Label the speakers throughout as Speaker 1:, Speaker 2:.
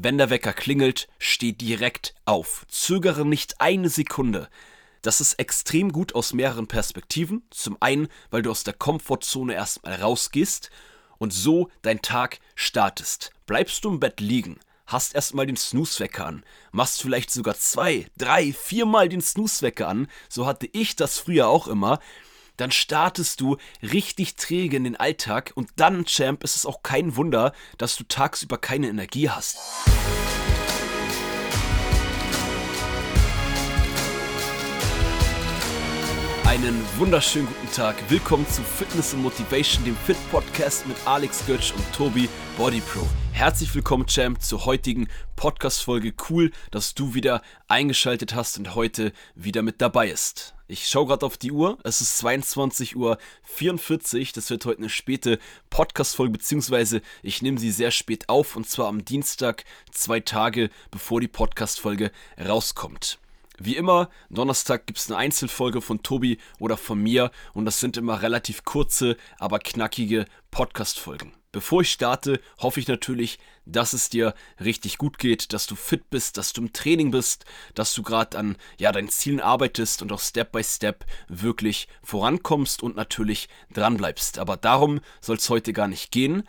Speaker 1: Wenn der Wecker klingelt, steh direkt auf. Zögere nicht eine Sekunde. Das ist extrem gut aus mehreren Perspektiven. Zum einen, weil du aus der Komfortzone erstmal rausgehst und so dein Tag startest. Bleibst du im Bett liegen, hast erstmal den Snoozewecker an, machst vielleicht sogar zwei, drei, viermal den Snoozewecker an, so hatte ich das früher auch immer, dann startest du richtig träge in den Alltag und dann, Champ, ist es auch kein Wunder, dass du tagsüber keine Energie hast. Einen wunderschönen guten Tag. Willkommen zu Fitness und Motivation, dem Fit Podcast mit Alex Götz und Tobi Body Pro. Herzlich willkommen, Champ, zur heutigen Podcast-Folge. Cool, dass du wieder eingeschaltet hast und heute wieder mit dabei ist. Ich schaue gerade auf die Uhr. Es ist 22.44 Uhr. Das wird heute eine späte Podcast-Folge, beziehungsweise ich nehme sie sehr spät auf und zwar am Dienstag, zwei Tage bevor die Podcast-Folge rauskommt. Wie immer, Donnerstag gibt es eine Einzelfolge von Tobi oder von mir und das sind immer relativ kurze, aber knackige Podcast-Folgen. Bevor ich starte, hoffe ich natürlich, dass es dir richtig gut geht, dass du fit bist, dass du im Training bist, dass du gerade an ja, deinen Zielen arbeitest und auch Step by Step wirklich vorankommst und natürlich dranbleibst. Aber darum soll es heute gar nicht gehen.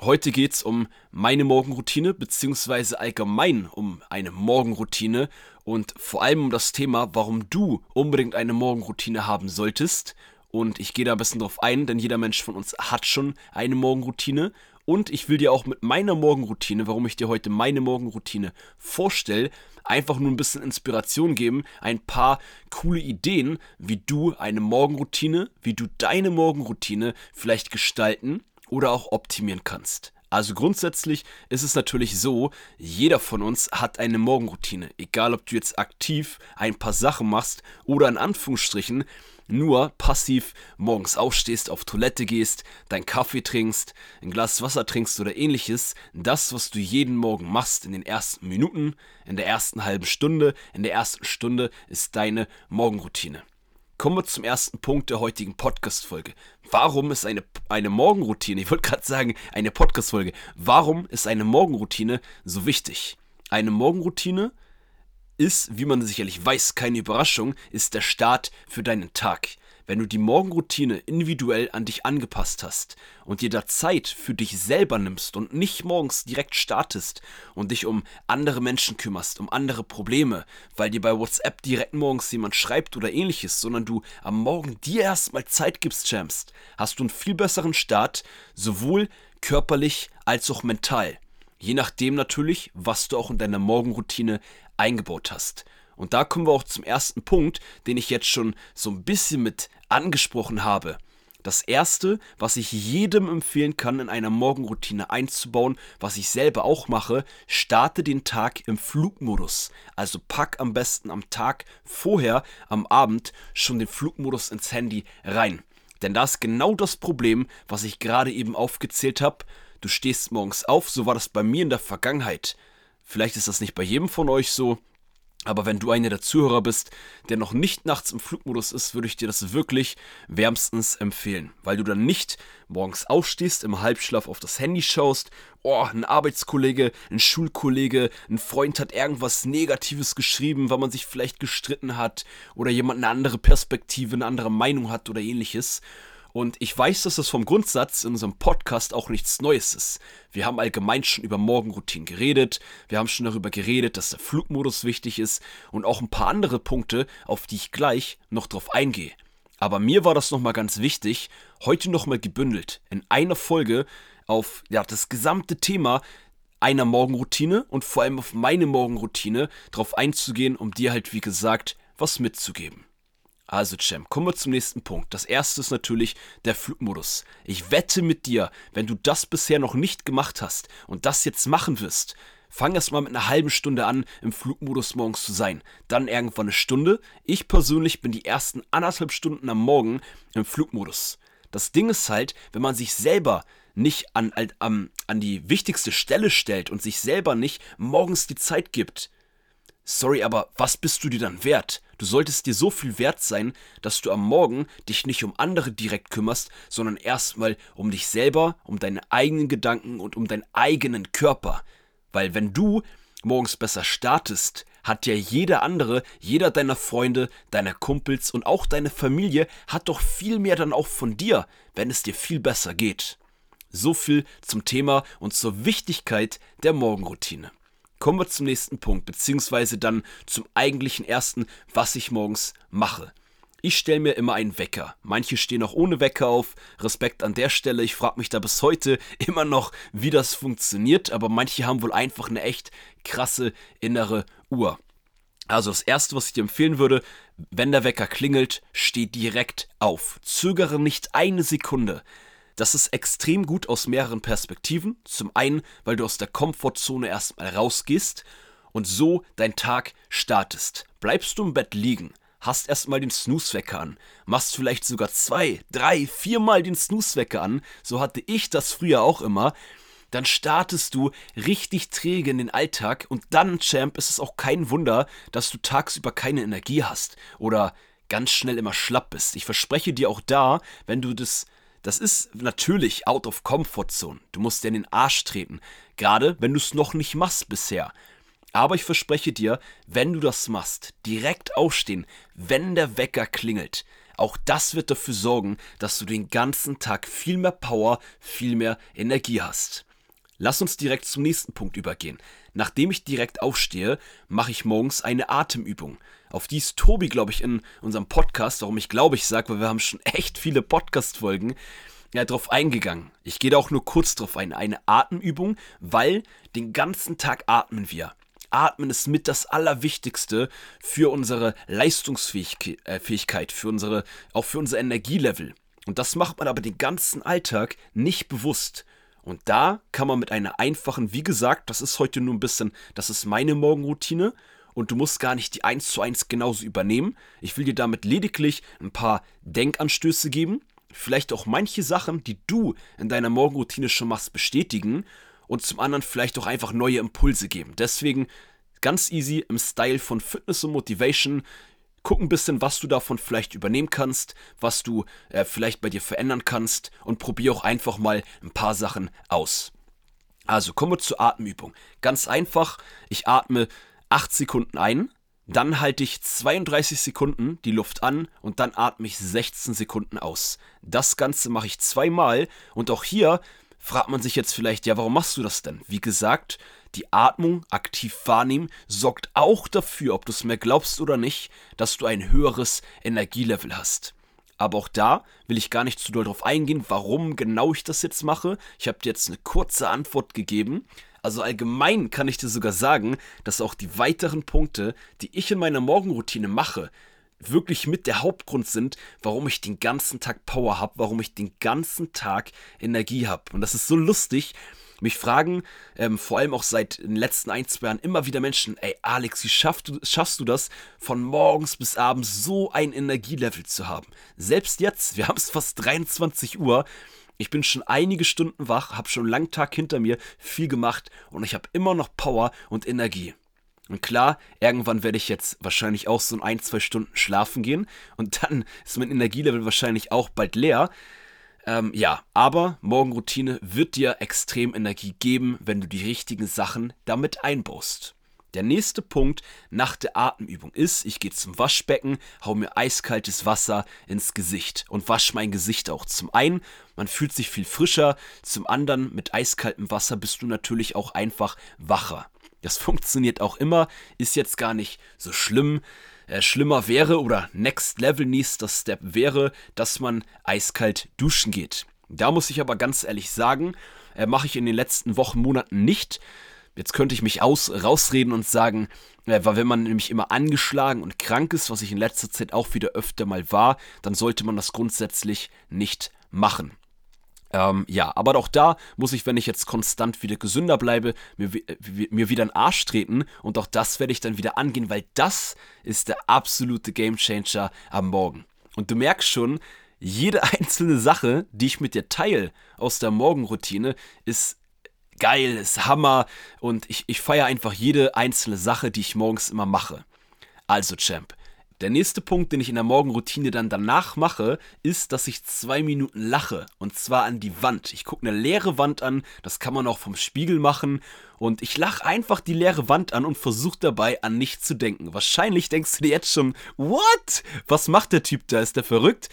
Speaker 1: Heute geht es um meine Morgenroutine, beziehungsweise allgemein um eine Morgenroutine und vor allem um das Thema, warum du unbedingt eine Morgenroutine haben solltest. Und ich gehe da ein bisschen drauf ein, denn jeder Mensch von uns hat schon eine Morgenroutine. Und ich will dir auch mit meiner Morgenroutine, warum ich dir heute meine Morgenroutine vorstelle, einfach nur ein bisschen Inspiration geben, ein paar coole Ideen, wie du eine Morgenroutine, wie du deine Morgenroutine vielleicht gestalten oder auch optimieren kannst. Also grundsätzlich ist es natürlich so, jeder von uns hat eine Morgenroutine. Egal, ob du jetzt aktiv ein paar Sachen machst oder in Anführungsstrichen nur passiv morgens aufstehst, auf Toilette gehst, dein Kaffee trinkst, ein Glas Wasser trinkst oder ähnliches. Das, was du jeden Morgen machst in den ersten Minuten, in der ersten halben Stunde, in der ersten Stunde, ist deine Morgenroutine. Kommen wir zum ersten Punkt der heutigen Podcast-Folge. Warum ist eine, eine Morgenroutine, ich wollte gerade sagen, eine Podcast-Folge, warum ist eine Morgenroutine so wichtig? Eine Morgenroutine ist, wie man sicherlich weiß, keine Überraschung, ist der Start für deinen Tag wenn du die Morgenroutine individuell an dich angepasst hast und dir da Zeit für dich selber nimmst und nicht morgens direkt startest und dich um andere Menschen kümmerst, um andere Probleme, weil dir bei WhatsApp direkt morgens jemand schreibt oder ähnliches, sondern du am Morgen dir erstmal Zeit gibst, Champs, hast du einen viel besseren Start, sowohl körperlich als auch mental. Je nachdem natürlich, was du auch in deiner Morgenroutine eingebaut hast. Und da kommen wir auch zum ersten Punkt, den ich jetzt schon so ein bisschen mit angesprochen habe. Das erste, was ich jedem empfehlen kann, in einer Morgenroutine einzubauen, was ich selber auch mache, starte den Tag im Flugmodus. Also pack am besten am Tag vorher, am Abend, schon den Flugmodus ins Handy rein. Denn da ist genau das Problem, was ich gerade eben aufgezählt habe. Du stehst morgens auf, so war das bei mir in der Vergangenheit. Vielleicht ist das nicht bei jedem von euch so, aber wenn du einer der Zuhörer bist, der noch nicht nachts im Flugmodus ist, würde ich dir das wirklich wärmstens empfehlen, weil du dann nicht morgens aufstehst, im Halbschlaf auf das Handy schaust, oh, ein Arbeitskollege, ein Schulkollege, ein Freund hat irgendwas Negatives geschrieben, weil man sich vielleicht gestritten hat oder jemand eine andere Perspektive, eine andere Meinung hat oder ähnliches. Und ich weiß, dass das vom Grundsatz in unserem Podcast auch nichts Neues ist. Wir haben allgemein schon über Morgenroutinen geredet, wir haben schon darüber geredet, dass der Flugmodus wichtig ist und auch ein paar andere Punkte, auf die ich gleich noch drauf eingehe. Aber mir war das nochmal ganz wichtig, heute nochmal gebündelt in einer Folge auf ja, das gesamte Thema einer Morgenroutine und vor allem auf meine Morgenroutine drauf einzugehen, um dir halt wie gesagt was mitzugeben. Also, Champ, kommen wir zum nächsten Punkt. Das erste ist natürlich der Flugmodus. Ich wette mit dir, wenn du das bisher noch nicht gemacht hast und das jetzt machen wirst, fang erst mal mit einer halben Stunde an, im Flugmodus morgens zu sein. Dann irgendwann eine Stunde. Ich persönlich bin die ersten anderthalb Stunden am Morgen im Flugmodus. Das Ding ist halt, wenn man sich selber nicht an, an, an die wichtigste Stelle stellt und sich selber nicht morgens die Zeit gibt, sorry, aber was bist du dir dann wert? Du solltest dir so viel wert sein, dass du am Morgen dich nicht um andere direkt kümmerst, sondern erstmal um dich selber, um deine eigenen Gedanken und um deinen eigenen Körper. Weil wenn du morgens besser startest, hat ja jeder andere, jeder deiner Freunde, deiner Kumpels und auch deine Familie hat doch viel mehr dann auch von dir, wenn es dir viel besser geht. So viel zum Thema und zur Wichtigkeit der Morgenroutine. Kommen wir zum nächsten Punkt, beziehungsweise dann zum eigentlichen ersten, was ich morgens mache. Ich stelle mir immer einen Wecker. Manche stehen auch ohne Wecker auf. Respekt an der Stelle. Ich frage mich da bis heute immer noch, wie das funktioniert. Aber manche haben wohl einfach eine echt krasse innere Uhr. Also das Erste, was ich dir empfehlen würde, wenn der Wecker klingelt, steh direkt auf. Zögere nicht eine Sekunde. Das ist extrem gut aus mehreren Perspektiven. Zum einen, weil du aus der Komfortzone erstmal rausgehst und so dein Tag startest. Bleibst du im Bett liegen, hast erstmal den Snooze-Wecker an, machst vielleicht sogar zwei, drei, viermal den Snooze-Wecker an, so hatte ich das früher auch immer, dann startest du richtig träge in den Alltag und dann, Champ, ist es auch kein Wunder, dass du tagsüber keine Energie hast oder ganz schnell immer schlapp bist. Ich verspreche dir auch da, wenn du das das ist natürlich out of comfort zone. Du musst dir in den Arsch treten. Gerade wenn du es noch nicht machst bisher. Aber ich verspreche dir, wenn du das machst, direkt aufstehen, wenn der Wecker klingelt, auch das wird dafür sorgen, dass du den ganzen Tag viel mehr Power, viel mehr Energie hast. Lass uns direkt zum nächsten Punkt übergehen. Nachdem ich direkt aufstehe, mache ich morgens eine Atemübung. Auf die ist Tobi, glaube ich, in unserem Podcast, warum ich glaube ich sage, weil wir haben schon echt viele Podcast-Folgen, ja, drauf eingegangen. Ich gehe da auch nur kurz drauf ein. Eine Atemübung, weil den ganzen Tag atmen wir. Atmen ist mit das Allerwichtigste für unsere Leistungsfähigkeit, für unsere, auch für unser Energielevel. Und das macht man aber den ganzen Alltag nicht bewusst. Und da kann man mit einer einfachen, wie gesagt, das ist heute nur ein bisschen, das ist meine Morgenroutine und du musst gar nicht die 1 zu 1 genauso übernehmen. Ich will dir damit lediglich ein paar Denkanstöße geben, vielleicht auch manche Sachen, die du in deiner Morgenroutine schon machst, bestätigen und zum anderen vielleicht auch einfach neue Impulse geben. Deswegen ganz easy im Style von Fitness und Motivation. Guck ein bisschen, was du davon vielleicht übernehmen kannst, was du äh, vielleicht bei dir verändern kannst und probier auch einfach mal ein paar Sachen aus. Also kommen wir zur Atemübung. Ganz einfach, ich atme 8 Sekunden ein, dann halte ich 32 Sekunden die Luft an und dann atme ich 16 Sekunden aus. Das Ganze mache ich zweimal und auch hier fragt man sich jetzt vielleicht, ja, warum machst du das denn? Wie gesagt, die Atmung aktiv wahrnehmen sorgt auch dafür, ob du es mir glaubst oder nicht, dass du ein höheres Energielevel hast. Aber auch da will ich gar nicht zu doll drauf eingehen, warum genau ich das jetzt mache. Ich habe dir jetzt eine kurze Antwort gegeben. Also allgemein kann ich dir sogar sagen, dass auch die weiteren Punkte, die ich in meiner Morgenroutine mache, wirklich mit der Hauptgrund sind, warum ich den ganzen Tag Power habe, warum ich den ganzen Tag Energie habe. Und das ist so lustig. Mich fragen, ähm, vor allem auch seit den letzten ein, zwei Jahren, immer wieder Menschen, ey Alex, wie schaffst du, schaffst du das, von morgens bis abends so ein Energielevel zu haben? Selbst jetzt, wir haben es fast 23 Uhr, ich bin schon einige Stunden wach, habe schon einen langen Tag hinter mir, viel gemacht und ich habe immer noch Power und Energie. Und klar, irgendwann werde ich jetzt wahrscheinlich auch so in ein, zwei Stunden schlafen gehen und dann ist mein Energielevel wahrscheinlich auch bald leer. Ähm, ja, aber Morgenroutine wird dir extrem Energie geben, wenn du die richtigen Sachen damit einbaust. Der nächste Punkt nach der Atemübung ist, ich gehe zum Waschbecken, hau mir eiskaltes Wasser ins Gesicht und wasche mein Gesicht auch. Zum einen, man fühlt sich viel frischer, zum anderen, mit eiskaltem Wasser bist du natürlich auch einfach wacher. Das funktioniert auch immer, ist jetzt gar nicht so schlimm. Äh, schlimmer wäre oder Next Level nächster Step wäre, dass man eiskalt duschen geht. Da muss ich aber ganz ehrlich sagen, äh, mache ich in den letzten Wochen, Monaten nicht. Jetzt könnte ich mich aus, rausreden und sagen, äh, weil wenn man nämlich immer angeschlagen und krank ist, was ich in letzter Zeit auch wieder öfter mal war, dann sollte man das grundsätzlich nicht machen. Ähm, ja, aber auch da muss ich, wenn ich jetzt konstant wieder gesünder bleibe, mir, mir wieder einen Arsch treten und auch das werde ich dann wieder angehen, weil das ist der absolute Gamechanger am Morgen. Und du merkst schon, jede einzelne Sache, die ich mit dir teile aus der Morgenroutine, ist geil, ist Hammer und ich, ich feiere einfach jede einzelne Sache, die ich morgens immer mache. Also, Champ, Der nächste Punkt, den ich in der Morgenroutine dann danach mache, ist, dass ich zwei Minuten lache. Und zwar an die Wand. Ich gucke eine leere Wand an, das kann man auch vom Spiegel machen. Und ich lache einfach die leere Wand an und versuche dabei an nichts zu denken. Wahrscheinlich denkst du dir jetzt schon, what? Was macht der Typ da? Ist der verrückt?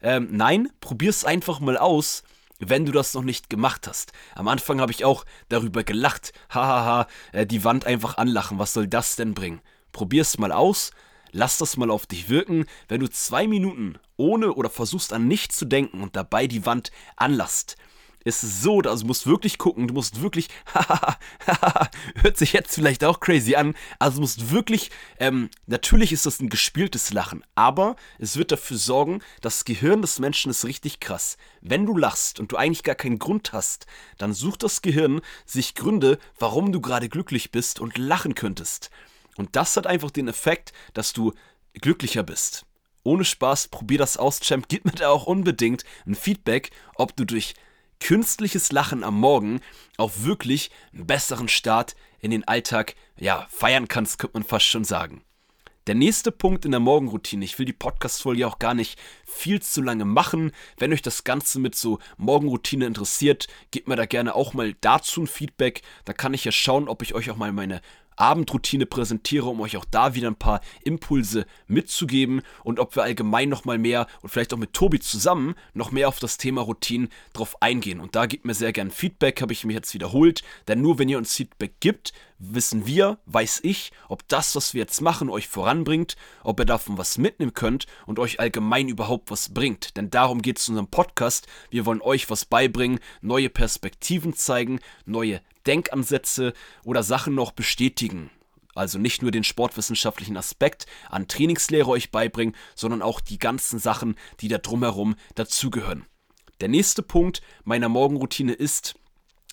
Speaker 1: Ähm, nein, probier's einfach mal aus wenn du das noch nicht gemacht hast. Am Anfang habe ich auch darüber gelacht. Hahaha, äh, die Wand einfach anlachen, was soll das denn bringen? Probier's mal aus, lass das mal auf dich wirken. Wenn du zwei Minuten ohne oder versuchst an nichts zu denken und dabei die Wand anlasst, ist so, also du musst wirklich gucken, du musst wirklich, hört sich jetzt vielleicht auch crazy an, also du musst wirklich, ähm, natürlich ist das ein gespieltes Lachen, aber es wird dafür sorgen, das Gehirn des Menschen ist richtig krass. Wenn du lachst und du eigentlich gar keinen Grund hast, dann sucht das Gehirn sich Gründe, warum du gerade glücklich bist und lachen könntest. Und das hat einfach den Effekt, dass du glücklicher bist. Ohne Spaß, probier das aus, Champ. Gib mir da auch unbedingt ein Feedback, ob du durch künstliches Lachen am Morgen auch wirklich einen besseren Start in den Alltag ja, feiern kannst, könnte man fast schon sagen. Der nächste Punkt in der Morgenroutine, ich will die Podcast-Folge auch gar nicht viel zu lange machen. Wenn euch das Ganze mit so Morgenroutine interessiert, gebt mir da gerne auch mal dazu ein Feedback. Da kann ich ja schauen, ob ich euch auch mal meine Abendroutine präsentiere, um euch auch da wieder ein paar Impulse mitzugeben und ob wir allgemein noch mal mehr und vielleicht auch mit Tobi zusammen noch mehr auf das Thema Routinen drauf eingehen. Und da gebt mir sehr gern Feedback, habe ich mir jetzt wiederholt, denn nur wenn ihr uns Feedback gibt, wissen wir, weiß ich, ob das, was wir jetzt machen, euch voranbringt, ob ihr davon was mitnehmen könnt und euch allgemein überhaupt was bringt. Denn darum geht es in unserem Podcast. Wir wollen euch was beibringen, neue Perspektiven zeigen, neue Denkansätze oder Sachen noch bestätigen. Also nicht nur den sportwissenschaftlichen Aspekt an Trainingslehre euch beibringen, sondern auch die ganzen Sachen, die da drumherum dazugehören. Der nächste Punkt meiner Morgenroutine ist,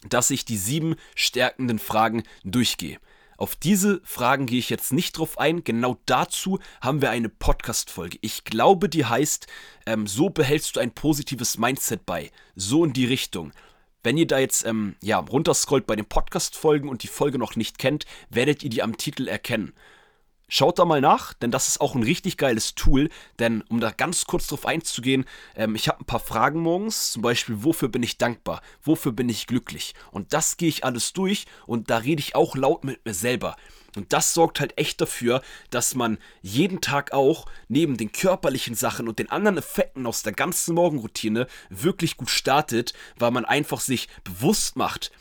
Speaker 1: dass ich die sieben stärkenden Fragen durchgehe. Auf diese Fragen gehe ich jetzt nicht drauf ein. Genau dazu haben wir eine Podcast-Folge. Ich glaube, die heißt, ähm, so behältst du ein positives Mindset bei. So in die Richtung. Wenn ihr da jetzt ähm, ja, runterscrollt bei den Podcast-Folgen und die Folge noch nicht kennt, werdet ihr die am Titel erkennen. Schaut da mal nach, denn das ist auch ein richtig geiles Tool. Denn um da ganz kurz drauf einzugehen, ähm, ich habe ein paar Fragen morgens, zum Beispiel, wofür bin ich dankbar? Wofür bin ich glücklich? Und das gehe ich alles durch und da rede ich auch laut mit mir selber. Und das sorgt halt echt dafür, dass man jeden Tag auch neben den körperlichen Sachen und den anderen Effekten aus der ganzen Morgenroutine wirklich gut startet, weil man einfach sich bewusst macht,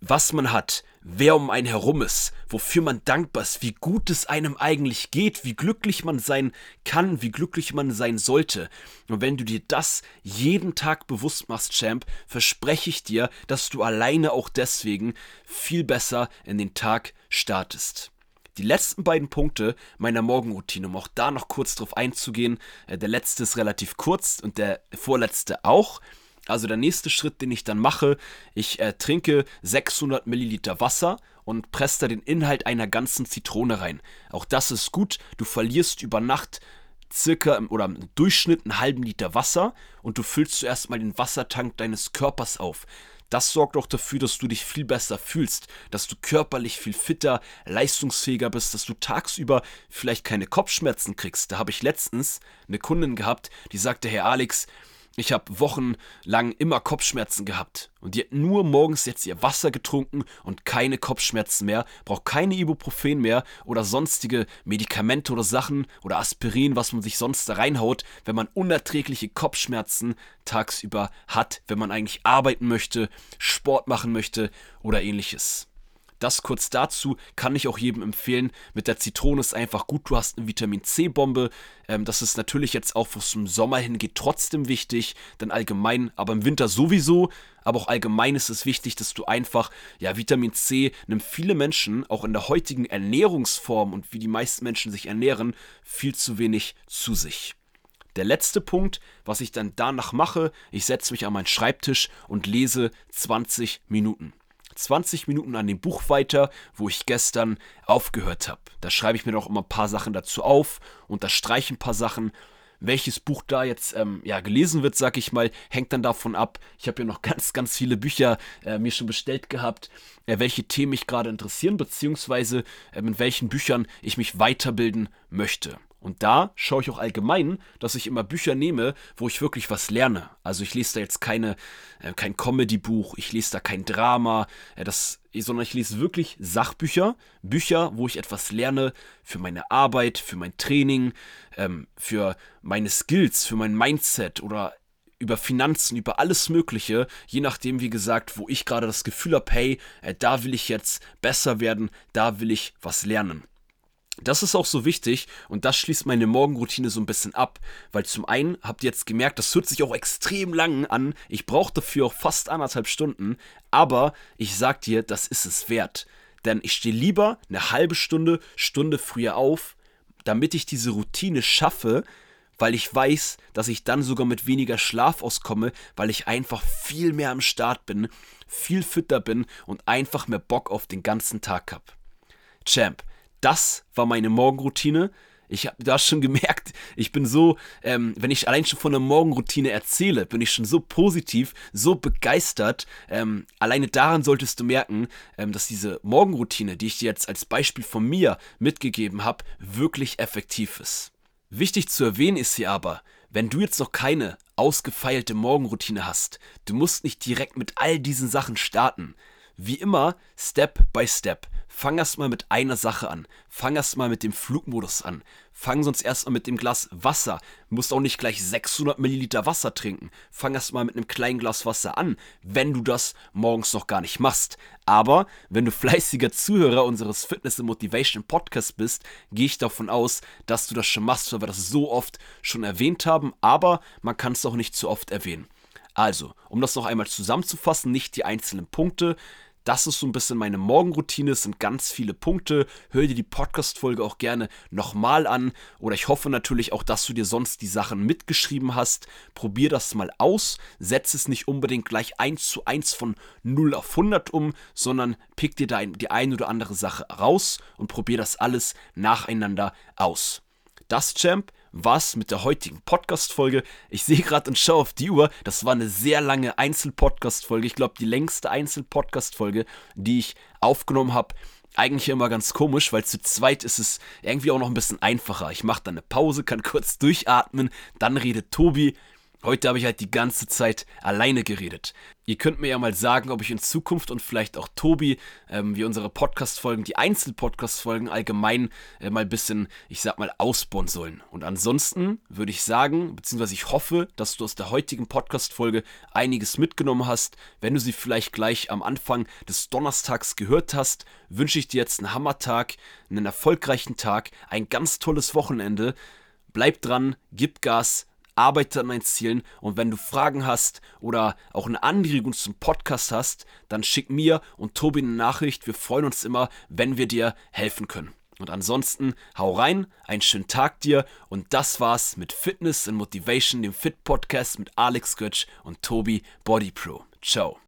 Speaker 1: was man hat, wer um einen herum ist, wofür man dankbar ist, wie gut es einem eigentlich geht, wie glücklich man sein kann, wie glücklich man sein sollte. Und wenn du dir das jeden Tag bewusst machst, Champ, verspreche ich dir, dass du alleine auch deswegen viel besser in den Tag startest. Die letzten beiden Punkte meiner Morgenroutine, um auch da noch kurz drauf einzugehen, äh, der letzte ist relativ kurz und der vorletzte auch. Also der nächste Schritt, den ich dann mache, ich äh, trinke 600 Milliliter Wasser und presse da den Inhalt einer ganzen Zitrone rein. Auch das ist gut. Du verlierst über Nacht circa oder im Durchschnitt einen halben Liter Wasser und du füllst zuerst mal den Wassertank deines Körpers auf. Das sorgt auch dafür, dass du dich viel besser fühlst, dass du körperlich viel fitter, leistungsfähiger bist, dass du tagsüber vielleicht keine Kopfschmerzen kriegst. Da habe ich letztens eine Kundin gehabt, die sagte, Herr Alex, ich habe wochenlang immer Kopfschmerzen gehabt und die hat nur morgens jetzt ihr Wasser getrunken und keine Kopfschmerzen mehr, braucht keine Ibuprofen mehr oder sonstige Medikamente oder Sachen oder Aspirin, was man sich sonst da reinhaut, wenn man unerträgliche Kopfschmerzen tagsüber hat, wenn man eigentlich arbeiten möchte, Sport machen möchte oder ähnliches. Das kurz dazu kann ich auch jedem empfehlen. Mit der Zitrone ist einfach gut. Du hast eine Vitamin C-Bombe. Ähm, das ist natürlich jetzt auch, wo es zum Sommer hingeht, trotzdem wichtig. Denn allgemein, aber im Winter sowieso. Aber auch allgemein ist es wichtig, dass du einfach, ja, Vitamin C nimmt viele Menschen, auch in der heutigen Ernährungsform und wie die meisten Menschen sich ernähren, viel zu wenig zu sich. Der letzte Punkt, was ich dann danach mache, ich setze mich an meinen Schreibtisch und lese 20 Minuten. 20 Minuten an dem Buch weiter, wo ich gestern aufgehört habe. Da schreibe ich mir noch immer ein paar Sachen dazu auf, unterstreiche ein paar Sachen. Welches Buch da jetzt ähm, ja, gelesen wird, sag ich mal, hängt dann davon ab. Ich habe ja noch ganz, ganz viele Bücher äh, mir schon bestellt gehabt, äh, welche Themen mich gerade interessieren, beziehungsweise äh, in welchen Büchern ich mich weiterbilden möchte. Und da schaue ich auch allgemein, dass ich immer Bücher nehme, wo ich wirklich was lerne. Also ich lese da jetzt keine, äh, kein Comedy-Buch, ich lese da kein Drama, äh, das, sondern ich lese wirklich Sachbücher, Bücher, wo ich etwas lerne für meine Arbeit, für mein Training, ähm, für meine Skills, für mein Mindset oder über Finanzen, über alles Mögliche, je nachdem, wie gesagt, wo ich gerade das Gefühl habe, hey, äh, da will ich jetzt besser werden, da will ich was lernen. Das ist auch so wichtig und das schließt meine Morgenroutine so ein bisschen ab, weil zum einen habt ihr jetzt gemerkt, das hört sich auch extrem lang an. Ich brauche dafür auch fast anderthalb Stunden, aber ich sag dir, das ist es wert. Denn ich stehe lieber eine halbe Stunde, Stunde früher auf, damit ich diese Routine schaffe, weil ich weiß, dass ich dann sogar mit weniger Schlaf auskomme, weil ich einfach viel mehr am Start bin, viel fitter bin und einfach mehr Bock auf den ganzen Tag hab. Champ, das war meine Morgenroutine. Ich habe da schon gemerkt, ich bin so, ähm, wenn ich allein schon von der Morgenroutine erzähle, bin ich schon so positiv, so begeistert. Ähm, alleine daran solltest du merken, ähm, dass diese Morgenroutine, die ich dir jetzt als Beispiel von mir mitgegeben habe, wirklich effektiv ist. Wichtig zu erwähnen ist hier aber, wenn du jetzt noch keine ausgefeilte Morgenroutine hast, du musst nicht direkt mit all diesen Sachen starten. Wie immer, Step by Step. Fang erst mal mit einer Sache an. Fang erst mal mit dem Flugmodus an. Fang sonst erst mal mit dem Glas Wasser. Musst auch nicht gleich 600 Milliliter Wasser trinken. Fang erst mal mit einem kleinen Glas Wasser an, wenn du das morgens noch gar nicht machst. Aber wenn du fleißiger Zuhörer unseres Fitness and Motivation Podcasts bist, gehe ich davon aus, dass du das schon machst, weil wir das so oft schon erwähnt haben. Aber man kann es auch nicht zu oft erwähnen. Also, um das noch einmal zusammenzufassen, nicht die einzelnen Punkte. Das ist so ein bisschen meine Morgenroutine. Es sind ganz viele Punkte. Hör dir die Podcast-Folge auch gerne nochmal an. Oder ich hoffe natürlich auch, dass du dir sonst die Sachen mitgeschrieben hast. Probier das mal aus. Setz es nicht unbedingt gleich 1 zu 1 von 0 auf 100 um, sondern pick dir da die ein oder andere Sache raus und probier das alles nacheinander aus. Das, Champ, was mit der heutigen Podcast-Folge. Ich sehe gerade und schaue auf die Uhr. Das war eine sehr lange Einzel-Podcast-Folge. Ich glaube, die längste Einzel-Podcast-Folge, die ich aufgenommen habe. Eigentlich immer ganz komisch, weil zu zweit ist es irgendwie auch noch ein bisschen einfacher. Ich mache dann eine Pause, kann kurz durchatmen, dann redet Tobi Heute habe ich halt die ganze Zeit alleine geredet. Ihr könnt mir ja mal sagen, ob ich in Zukunft und vielleicht auch Tobi, ähm, wie unsere Podcast-Folgen, die Einzel-Podcast-Folgen allgemein äh, mal ein bisschen, ich sag mal, ausbauen sollen. Und ansonsten würde ich sagen, beziehungsweise ich hoffe, dass du aus der heutigen Podcast-Folge einiges mitgenommen hast. Wenn du sie vielleicht gleich am Anfang des Donnerstags gehört hast, wünsche ich dir jetzt einen Hammertag, einen erfolgreichen Tag, ein ganz tolles Wochenende. Bleib dran, gib Gas arbeite an meinen Zielen und wenn du Fragen hast oder auch eine Anregung zum Podcast hast, dann schick mir und Tobi eine Nachricht. Wir freuen uns immer, wenn wir dir helfen können. Und ansonsten hau rein, einen schönen Tag dir und das war's mit Fitness and Motivation, dem Fit Podcast mit Alex Götsch und Tobi Body Pro. Ciao.